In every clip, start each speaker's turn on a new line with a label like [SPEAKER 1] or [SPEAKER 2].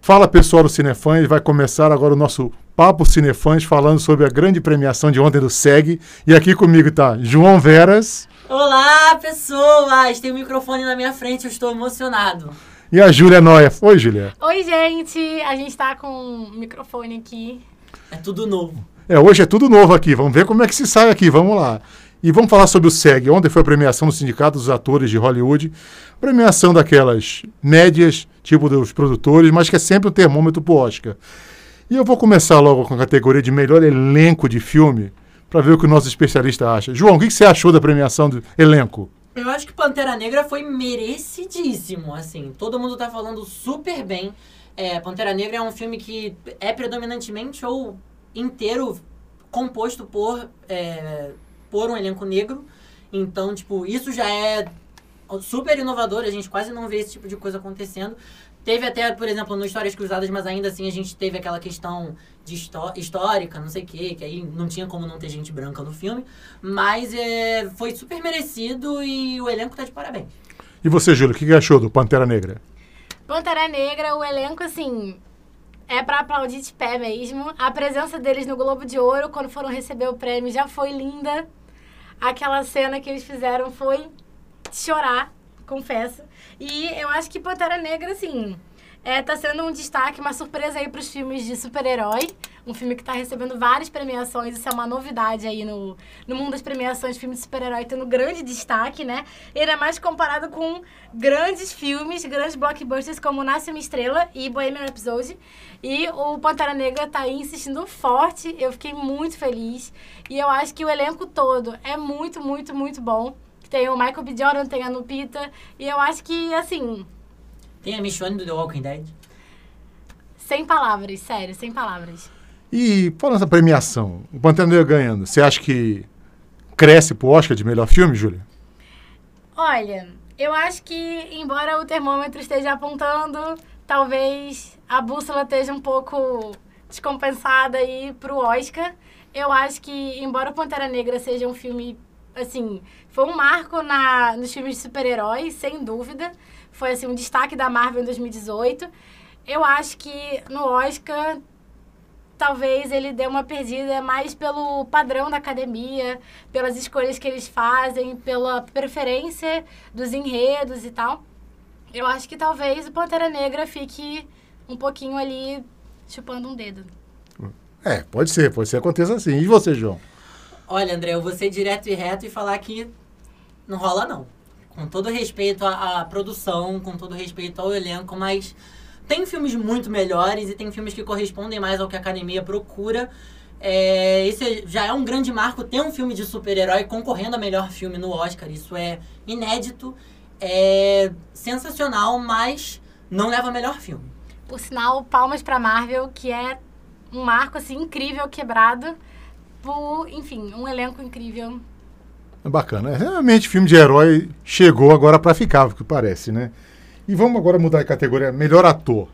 [SPEAKER 1] Fala pessoal do Cinefãs, vai começar agora o nosso Papo Cinefãs falando sobre a grande premiação de ontem do SEG. E aqui comigo tá João Veras.
[SPEAKER 2] Olá, pessoas! Tem um microfone na minha frente, eu estou emocionado.
[SPEAKER 1] E a Júlia Noia. Oi, Júlia.
[SPEAKER 3] Oi, gente! A gente tá com um microfone aqui.
[SPEAKER 2] É tudo novo.
[SPEAKER 1] É, hoje é tudo novo aqui. Vamos ver como é que se sai aqui. Vamos lá. E vamos falar sobre o SEG. Ontem foi a premiação do Sindicato dos Atores de Hollywood. Premiação daquelas médias, tipo dos produtores, mas que é sempre um termômetro pro Oscar. E eu vou começar logo com a categoria de melhor elenco de filme, para ver o que o nosso especialista acha. João, o que, que você achou da premiação do elenco?
[SPEAKER 2] Eu acho que Pantera Negra foi merecidíssimo, assim. Todo mundo tá falando super bem. É, Pantera Negra é um filme que é predominantemente ou inteiro composto por, é, por um elenco negro. Então, tipo, isso já é super inovador, a gente quase não vê esse tipo de coisa acontecendo. Teve até, por exemplo, no Histórias Cruzadas, mas ainda assim a gente teve aquela questão de histórica, não sei o quê, que aí não tinha como não ter gente branca no filme. Mas é, foi super merecido e o elenco tá de parabéns.
[SPEAKER 1] E você, Júlio, o que achou do Pantera Negra?
[SPEAKER 3] Pantera Negra, o elenco, assim, é para aplaudir de pé mesmo. A presença deles no Globo de Ouro, quando foram receber o prêmio, já foi linda. Aquela cena que eles fizeram foi chorar, confesso. E eu acho que Pantera Negra, assim, é, tá sendo um destaque, uma surpresa aí para os filmes de super-herói. Um filme que está recebendo várias premiações, isso é uma novidade aí no, no mundo das premiações, filme de super-herói tendo grande destaque, né? E ainda mais comparado com grandes filmes, grandes blockbusters como Nasce Uma Estrela e Bohemian Rhapsody. E o Pantera Negra tá aí insistindo forte, eu fiquei muito feliz. E eu acho que o elenco todo é muito, muito, muito bom. Tem o Michael B. Jordan, tem a Nupita. E eu acho que, assim...
[SPEAKER 2] Tem a Michonne do The Walking Dead?
[SPEAKER 3] Sem palavras, sério, sem palavras.
[SPEAKER 1] E falando essa premiação, o Pantera Negra ganhando, você acha que cresce pro Oscar de melhor filme, Júlia?
[SPEAKER 3] Olha, eu acho que, embora o termômetro esteja apontando, talvez a bússola esteja um pouco descompensada aí pro Oscar. Eu acho que, embora o Pantera Negra seja um filme assim, foi um marco na, nos filmes de super-heróis, sem dúvida. Foi, assim, um destaque da Marvel em 2018. Eu acho que no Oscar, talvez ele dê uma perdida mais pelo padrão da academia, pelas escolhas que eles fazem, pela preferência dos enredos e tal. Eu acho que talvez o Pantera Negra fique um pouquinho ali chupando um dedo.
[SPEAKER 1] É, pode ser, pode ser aconteça assim. E você, João?
[SPEAKER 2] Olha, André, eu vou ser direto e reto e falar que não rola, não. Com todo respeito à, à produção, com todo respeito ao elenco, mas tem filmes muito melhores e tem filmes que correspondem mais ao que a academia procura. É, esse já é um grande marco ter um filme de super-herói concorrendo a melhor filme no Oscar. Isso é inédito, é sensacional, mas não leva a melhor filme.
[SPEAKER 3] Por sinal, palmas para Marvel, que é um marco assim incrível quebrado por, enfim, um elenco incrível.
[SPEAKER 1] É bacana. É, realmente, filme de herói chegou agora para ficar, o que parece, né? E vamos agora mudar de categoria. Melhor ator.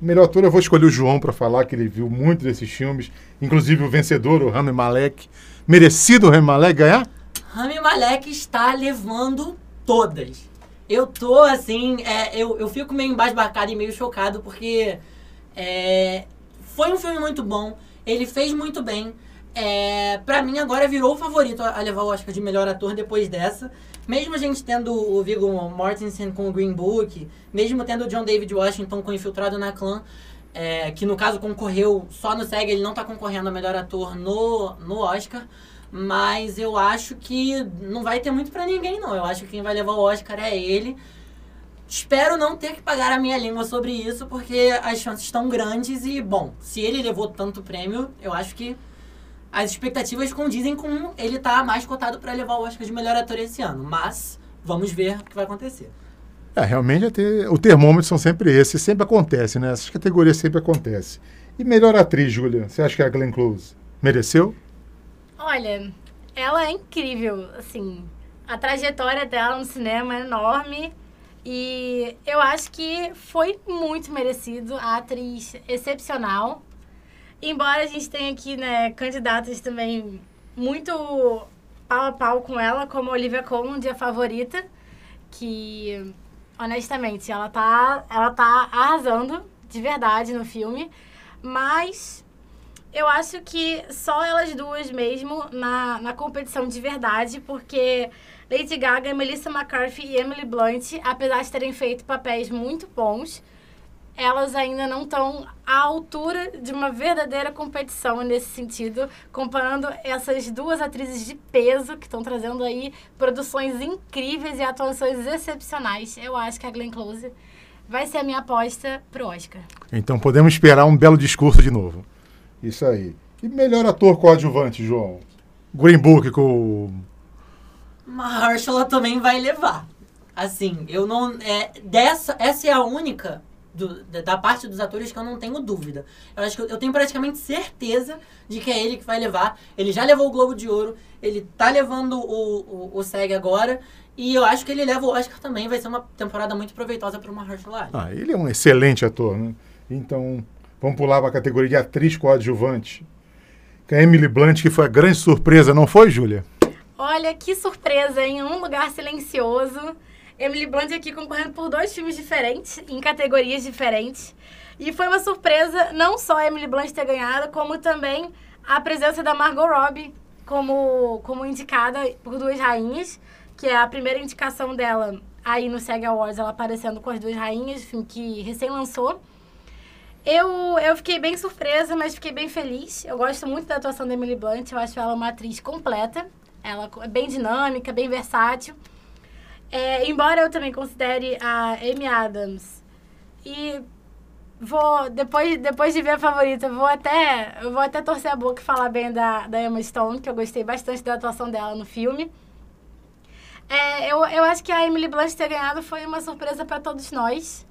[SPEAKER 1] Melhor ator eu vou escolher o João para falar, que ele viu muito desses filmes. Inclusive o vencedor, o Rami Malek. Merecido o Rami Malek ganhar?
[SPEAKER 2] Rami Malek está levando todas. Eu tô assim, é, eu, eu fico meio embasbacado e meio chocado, porque é, foi um filme muito bom. Ele fez muito bem é, pra mim agora virou o favorito a levar o Oscar de melhor ator depois dessa. Mesmo a gente tendo o Viggo Mortensen com o Green Book, mesmo tendo o John David Washington com Infiltrado na Clã, é, que no caso concorreu só no SEG, ele não está concorrendo a melhor ator no, no Oscar. Mas eu acho que não vai ter muito para ninguém, não. Eu acho que quem vai levar o Oscar é ele. Espero não ter que pagar a minha língua sobre isso, porque as chances estão grandes e, bom, se ele levou tanto prêmio, eu acho que as expectativas condizem com ele estar tá mais cotado para levar o Oscar de melhor ator esse ano. Mas vamos ver o que vai acontecer.
[SPEAKER 1] É, realmente ter, o termômetro são sempre esses, sempre acontece, né? Essas categorias sempre acontecem. E melhor atriz, Júlia, você acha que a Glenn Close mereceu?
[SPEAKER 3] Olha, ela é incrível, assim, a trajetória dela no cinema é enorme e eu acho que foi muito merecido, a atriz excepcional embora a gente tenha aqui, né, candidatos também muito pau a pau com ela como Olivia Colman, a favorita, que honestamente ela tá, ela tá arrasando de verdade no filme, mas eu acho que só elas duas mesmo na, na competição de verdade, porque Lady Gaga, Melissa McCarthy e Emily Blunt, apesar de terem feito papéis muito bons, elas ainda não estão à altura de uma verdadeira competição nesse sentido, comparando essas duas atrizes de peso que estão trazendo aí produções incríveis e atuações excepcionais. Eu acho que a Glenn Close vai ser a minha aposta pro Oscar.
[SPEAKER 1] Então podemos esperar um belo discurso de novo. Isso aí. E melhor ator coadjuvante, João? Green Book com
[SPEAKER 2] Mahershala também vai levar. Assim, eu não. É, dessa, essa é a única do, da parte dos atores que eu não tenho dúvida. Eu acho que eu, eu, tenho praticamente certeza de que é ele que vai levar. Ele já levou o Globo de Ouro, ele tá levando o, o, o SEG agora. E eu acho que ele leva o Oscar também. Vai ser uma temporada muito proveitosa para o Mahershala Ali.
[SPEAKER 1] Ah, ele é um excelente ator, né? Então, vamos pular para a categoria de atriz coadjuvante. Que a Emily Blunt, que foi a grande surpresa, não foi, Júlia?
[SPEAKER 3] Olha que surpresa, em um lugar silencioso. Emily Blunt aqui concorrendo por dois filmes diferentes, em categorias diferentes. E foi uma surpresa não só a Emily Blunt ter ganhado, como também a presença da Margot Robbie como, como indicada por Duas Rainhas, que é a primeira indicação dela aí no SEG Awards, ela aparecendo com as Duas Rainhas, filme que recém lançou. Eu, eu fiquei bem surpresa, mas fiquei bem feliz. Eu gosto muito da atuação da Emily Blunt, eu acho ela uma atriz completa. Ela é bem dinâmica, bem versátil. É, embora eu também considere a Amy Adams. E vou depois depois de ver a favorita vou até vou até torcer a boca e falar bem da, da Emma Stone que eu gostei bastante da atuação dela no filme. É, eu, eu acho que a Emily Blunt ter ganhado foi uma surpresa para todos nós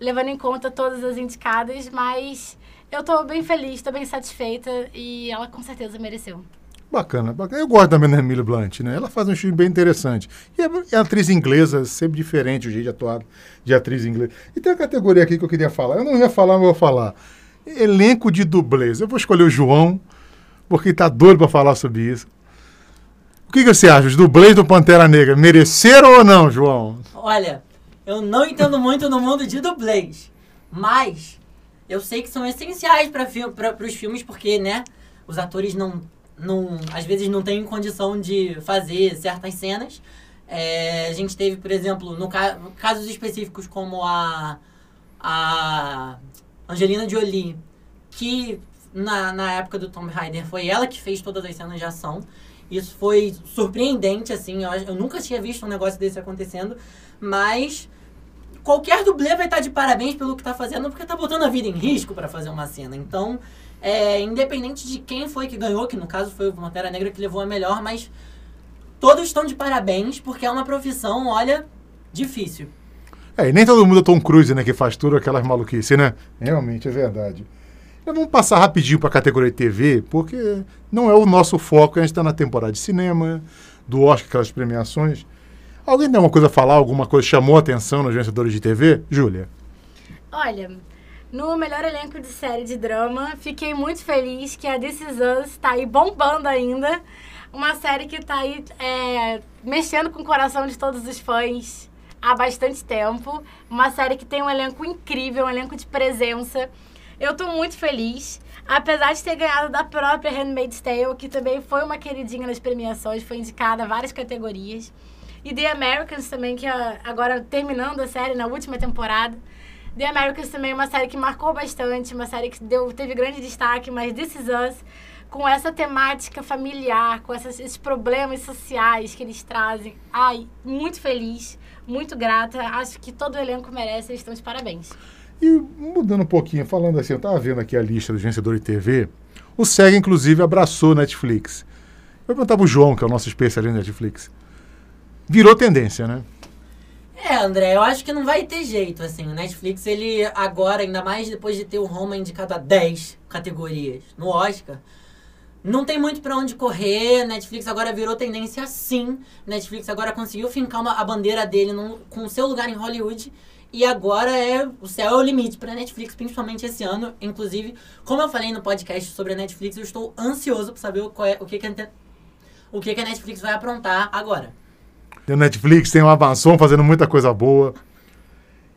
[SPEAKER 3] levando em conta todas as indicadas mas eu estou bem feliz estou bem satisfeita e ela com certeza mereceu
[SPEAKER 1] Bacana, bacana. Eu gosto da Emily Blunt, né? Ela faz um filme bem interessante. E é, é atriz inglesa, sempre diferente o jeito de atuar de atriz inglesa. E tem uma categoria aqui que eu queria falar. Eu não ia falar, mas vou falar. Elenco de dublês. Eu vou escolher o João, porque está doido para falar sobre isso. O que, que você acha? Os dublês do Pantera Negra mereceram ou não, João?
[SPEAKER 2] Olha, eu não entendo muito no mundo de dublês, mas eu sei que são essenciais para fi os filmes, porque, né, os atores não não, às vezes não tem condição de fazer certas cenas. É, a gente teve, por exemplo, no ca casos específicos como a, a Angelina Jolie, que na, na época do Tomb Raider foi ela que fez todas as cenas de ação. Isso foi surpreendente, assim, eu, eu nunca tinha visto um negócio desse acontecendo, mas qualquer dublê vai estar de parabéns pelo que está fazendo, porque está botando a vida em risco para fazer uma cena. Então, é, independente de quem foi que ganhou, que no caso foi o Pantera Negra que levou a melhor, mas todos estão de parabéns, porque é uma profissão, olha, difícil.
[SPEAKER 1] É, e nem todo mundo é Tom Cruise, né, que faz tudo aquelas maluquices, né? Realmente, é verdade. Então, vamos passar rapidinho para a categoria de TV, porque não é o nosso foco, a gente está na temporada de cinema, do Oscar, aquelas premiações. Alguém tem alguma coisa a falar, alguma coisa chamou a atenção nos vencedores de TV? Júlia?
[SPEAKER 3] Olha, no melhor elenco de série de drama, fiquei muito feliz que a This Is Us está aí bombando ainda. Uma série que está aí é, mexendo com o coração de todos os fãs há bastante tempo. Uma série que tem um elenco incrível, um elenco de presença. Eu estou muito feliz. Apesar de ter ganhado da própria Handmaid's Tale, que também foi uma queridinha nas premiações, foi indicada a várias categorias. E The Americans também, que é agora terminando a série na última temporada. The Americans também é uma série que marcou bastante, uma série que deu, teve grande destaque, mas This Is Us, com essa temática familiar, com essas, esses problemas sociais que eles trazem. Ai, muito feliz, muito grata. Acho que todo o elenco merece, eles estão de parabéns.
[SPEAKER 1] E mudando um pouquinho, falando assim, eu estava vendo aqui a lista dos vencedores de TV. O SEG, inclusive, abraçou Netflix. Eu para o João, que é o nosso especialista em Netflix. Virou tendência, né?
[SPEAKER 2] É, André, eu acho que não vai ter jeito, assim. O Netflix, ele agora, ainda mais depois de ter o Roma indicado a 10 categorias no Oscar, não tem muito para onde correr. Netflix agora virou tendência sim. Netflix agora conseguiu fincar uma, a bandeira dele num, com o seu lugar em Hollywood. E agora é o céu é o limite para Netflix, principalmente esse ano. Inclusive, como eu falei no podcast sobre a Netflix, eu estou ansioso para saber o, é, o que, que a o que, que a Netflix vai aprontar agora.
[SPEAKER 1] Tem o Netflix, tem o Amazon fazendo muita coisa boa.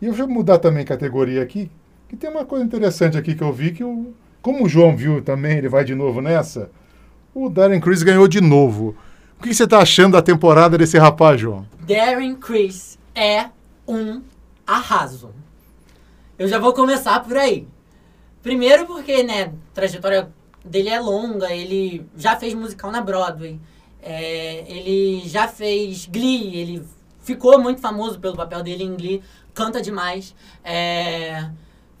[SPEAKER 1] E eu vou mudar também categoria aqui, que tem uma coisa interessante aqui que eu vi, que o, como o João viu também, ele vai de novo nessa, o Darren Criss ganhou de novo. O que você está achando da temporada desse rapaz, João?
[SPEAKER 2] Darren Criss é um arraso. Eu já vou começar por aí. Primeiro porque, né, a trajetória dele é longa, ele já fez musical na Broadway, é, ele já fez Glee, ele ficou muito famoso pelo papel dele em Glee, canta demais. É,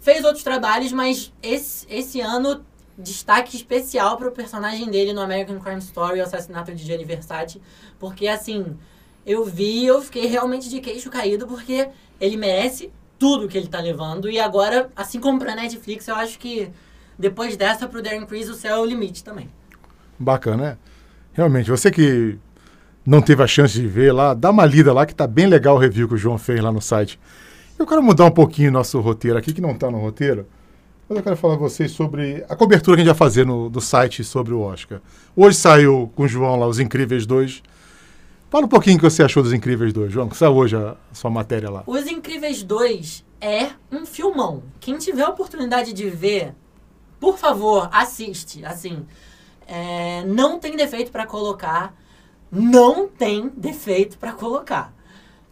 [SPEAKER 2] fez outros trabalhos, mas esse, esse ano destaque especial para o personagem dele no American Crime Story, o assassinato de Gianni Versace, porque assim, eu vi, eu fiquei realmente de queixo caído porque ele merece tudo que ele tá levando e agora, assim como pra Netflix, eu acho que depois dessa pro Darren Criss o céu é o limite também.
[SPEAKER 1] Bacana, né? Realmente, você que não teve a chance de ver lá, dá uma lida lá que tá bem legal o review que o João fez lá no site. Eu quero mudar um pouquinho nosso roteiro aqui, que não está no roteiro, mas eu quero falar com vocês sobre a cobertura que a gente vai fazer no, do site sobre o Oscar. Hoje saiu com o João lá Os Incríveis 2. Fala um pouquinho o que você achou dos Incríveis 2, João, que saiu hoje a, sua matéria lá.
[SPEAKER 2] Os Incríveis 2 é um filmão. Quem tiver a oportunidade de ver, por favor, assiste. Assim, é, não tem defeito para colocar. Não tem defeito para colocar.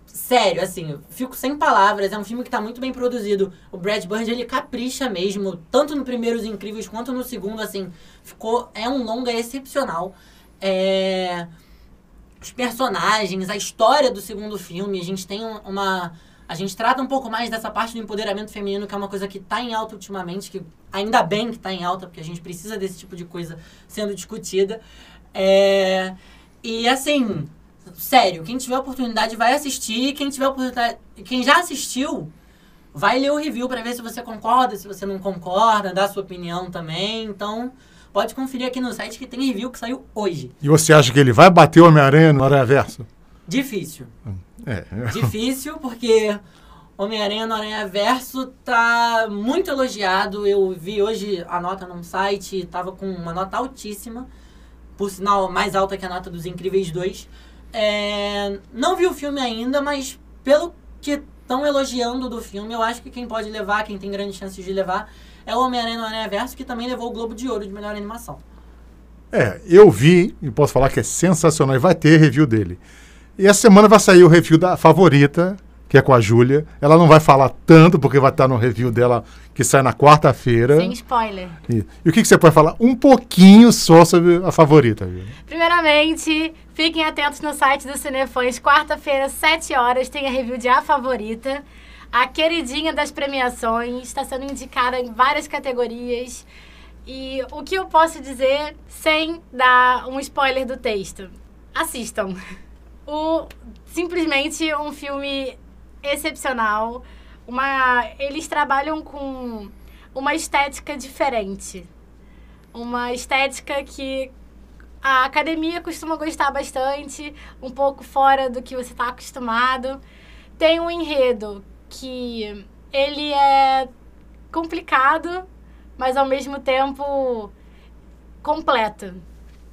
[SPEAKER 2] Sério, assim, fico sem palavras. É um filme que tá muito bem produzido. O Brad Bird, ele capricha mesmo, tanto no primeiro Os Incríveis quanto no segundo, assim. Ficou, é um longa excepcional. É, os personagens, a história do segundo filme, a gente tem uma... A gente trata um pouco mais dessa parte do empoderamento feminino, que é uma coisa que tá em alta ultimamente, que ainda bem que tá em alta, porque a gente precisa desse tipo de coisa sendo discutida. É, e assim, sério, quem tiver oportunidade vai assistir. Quem tiver oportunidade. Quem já assistiu, vai ler o review para ver se você concorda, se você não concorda, dar sua opinião também. Então, pode conferir aqui no site que tem review que saiu hoje.
[SPEAKER 1] E você acha que ele vai bater o Homem-Aranha no Aranha Verso?
[SPEAKER 2] Difícil.
[SPEAKER 1] É.
[SPEAKER 2] Difícil, porque Homem-Aranha no Aranha Verso tá muito elogiado. Eu vi hoje a nota num site, tava com uma nota altíssima. Por sinal, mais alta que a nota dos Incríveis 2. É, não vi o filme ainda, mas pelo que estão elogiando do filme, eu acho que quem pode levar, quem tem grandes chances de levar, é o Homem-Aranha no Aranha Verso, que também levou o Globo de Ouro de melhor animação.
[SPEAKER 1] É, eu vi e posso falar que é sensacional e vai ter review dele. E essa semana vai sair o review da favorita, que é com a Júlia. Ela não vai falar tanto, porque vai estar no review dela, que sai na quarta-feira.
[SPEAKER 3] Sem spoiler.
[SPEAKER 1] E, e o que, que você pode falar? Um pouquinho só sobre a favorita. Viu?
[SPEAKER 3] Primeiramente, fiquem atentos no site do Cinefãs. Quarta-feira, 7 horas, tem a review de A Favorita. A queridinha das premiações. Está sendo indicada em várias categorias. E o que eu posso dizer sem dar um spoiler do texto? Assistam. O, simplesmente um filme excepcional. Uma, eles trabalham com uma estética diferente. Uma estética que a academia costuma gostar bastante, um pouco fora do que você está acostumado. Tem um enredo que ele é complicado, mas ao mesmo tempo completo.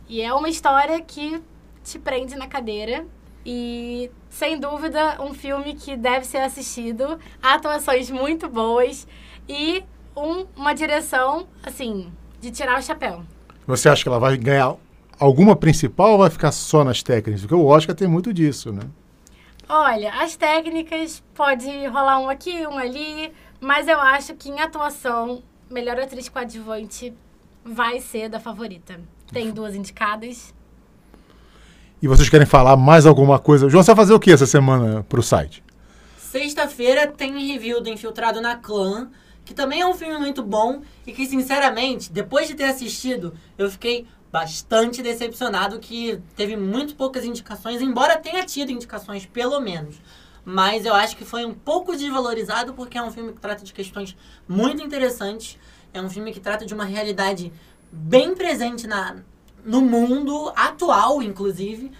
[SPEAKER 3] E é uma história que te prende na cadeira. E, sem dúvida, um filme que deve ser assistido. Atuações muito boas e um, uma direção, assim, de tirar o chapéu.
[SPEAKER 1] Você acha que ela vai ganhar alguma principal ou vai ficar só nas técnicas? Porque o Oscar tem muito disso, né?
[SPEAKER 3] Olha, as técnicas pode rolar um aqui, um ali, mas eu acho que em atuação, melhor atriz coadjuvante vai ser da favorita. Tem duas indicadas.
[SPEAKER 1] E vocês querem falar mais alguma coisa? João, você vai fazer o que essa semana pro site?
[SPEAKER 2] Sexta-feira tem review do Infiltrado na Clã, que também é um filme muito bom e que, sinceramente, depois de ter assistido, eu fiquei bastante decepcionado que teve muito poucas indicações, embora tenha tido indicações, pelo menos. Mas eu acho que foi um pouco desvalorizado porque é um filme que trata de questões muito interessantes. É um filme que trata de uma realidade bem presente na, no mundo atual, inclusive.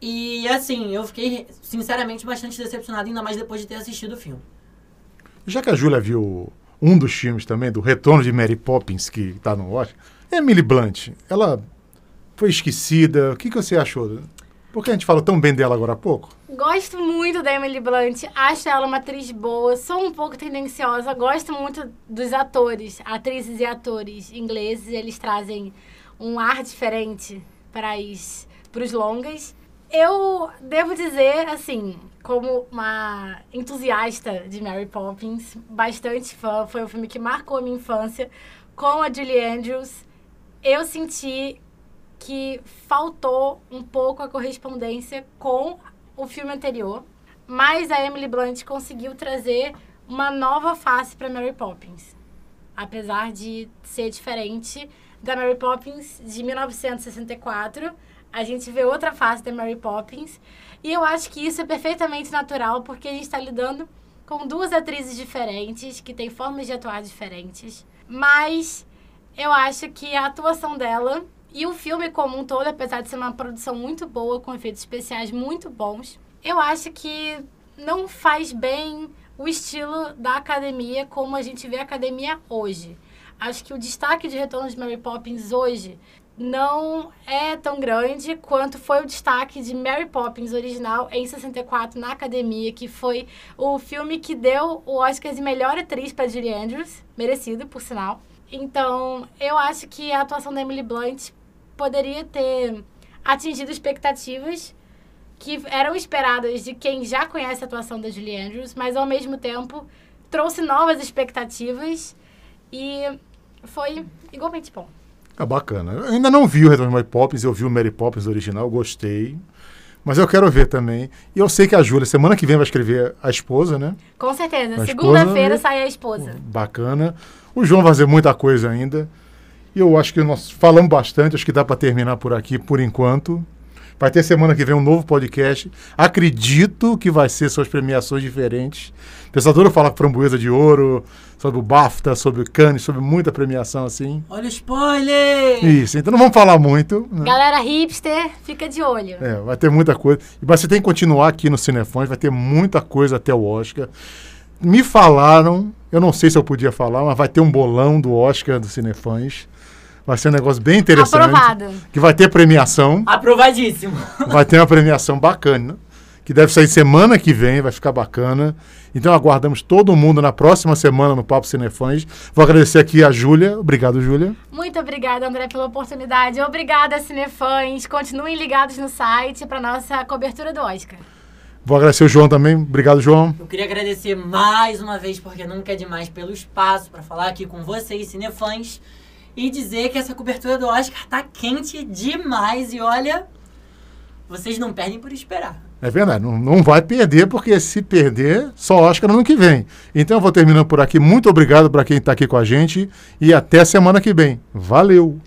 [SPEAKER 2] E assim, eu fiquei sinceramente bastante decepcionado, ainda mais depois de ter assistido o filme.
[SPEAKER 1] Já que a Júlia viu um dos filmes também, do Retorno de Mary Poppins, que está no Oscar, Emily Blunt, ela Foi esquecida? O que, que você achou? Por que a gente falou tão bem dela agora há pouco?
[SPEAKER 3] Gosto muito da Emily Blunt, acho ela uma atriz boa, sou um pouco tendenciosa, gosto muito dos atores, atrizes e atores ingleses, eles trazem um ar diferente para os, para os longas. Eu devo dizer, assim, como uma entusiasta de Mary Poppins, bastante fã, foi um filme que marcou a minha infância, com a Julie Andrews, eu senti que faltou um pouco a correspondência com o filme anterior, mas a Emily Blunt conseguiu trazer uma nova face para Mary Poppins. Apesar de ser diferente da Mary Poppins de 1964, a gente vê outra face da Mary Poppins. E eu acho que isso é perfeitamente natural, porque a gente está lidando com duas atrizes diferentes, que têm formas de atuar diferentes. Mas eu acho que a atuação dela e o filme como um todo, apesar de ser uma produção muito boa, com efeitos especiais muito bons, eu acho que não faz bem o estilo da academia como a gente vê a academia hoje. Acho que o destaque de Retorno de Mary Poppins hoje não é tão grande quanto foi o destaque de Mary Poppins original em 64 na academia, que foi o filme que deu o Oscar de melhor atriz para Julie Andrews, merecido, por sinal. Então, eu acho que a atuação da Emily Blunt poderia ter atingido expectativas que eram esperadas de quem já conhece a atuação da Julie Andrews, mas ao mesmo tempo trouxe novas expectativas e foi igualmente bom.
[SPEAKER 1] Ah, bacana. Eu ainda não vi o Retorno de Mary Poppins, eu vi o Mary Poppins original, gostei. Mas eu quero ver também. E eu sei que a Júlia, semana que vem, vai escrever a esposa, né?
[SPEAKER 3] Com certeza. Segunda-feira sai a esposa.
[SPEAKER 1] Bacana. O João vai fazer muita coisa ainda. E eu acho que nós falamos bastante, acho que dá para terminar por aqui por enquanto. Vai ter semana que vem um novo podcast. Acredito que vai ser suas premiações diferentes. Pensadora fala Framboesa de Ouro, sobre o BAFTA, sobre o Cannes, sobre muita premiação assim.
[SPEAKER 2] Olha o spoiler!
[SPEAKER 1] Isso, então não vamos falar muito.
[SPEAKER 3] Né? Galera hipster, fica de olho.
[SPEAKER 1] É, vai ter muita coisa. Mas você tem que continuar aqui no Cinefões, vai ter muita coisa até o Oscar. Me falaram, eu não sei se eu podia falar, mas vai ter um bolão do Oscar do Cinefãs. Vai ser um negócio bem interessante.
[SPEAKER 3] Aprovado.
[SPEAKER 1] Que vai ter premiação.
[SPEAKER 2] Aprovadíssimo.
[SPEAKER 1] Vai ter uma premiação bacana, que deve sair semana que vem, vai ficar bacana. Então aguardamos todo mundo na próxima semana no Papo Cinefãs. Vou agradecer aqui a Júlia. Obrigado, Júlia.
[SPEAKER 3] Muito obrigada, André, pela oportunidade. Obrigada, Cinefãs. Continuem ligados no site para nossa cobertura do Oscar.
[SPEAKER 1] Vou agradecer o João também. Obrigado, João.
[SPEAKER 2] Eu queria agradecer mais uma vez, porque nunca é demais, pelo espaço para falar aqui com vocês, cinefãs e dizer que essa cobertura do Oscar tá quente demais e olha, vocês não perdem por esperar.
[SPEAKER 1] É verdade, não, não vai perder, porque se perder, só Oscar no ano que vem. Então eu vou terminando por aqui. Muito obrigado para quem está aqui com a gente e até semana que vem. Valeu!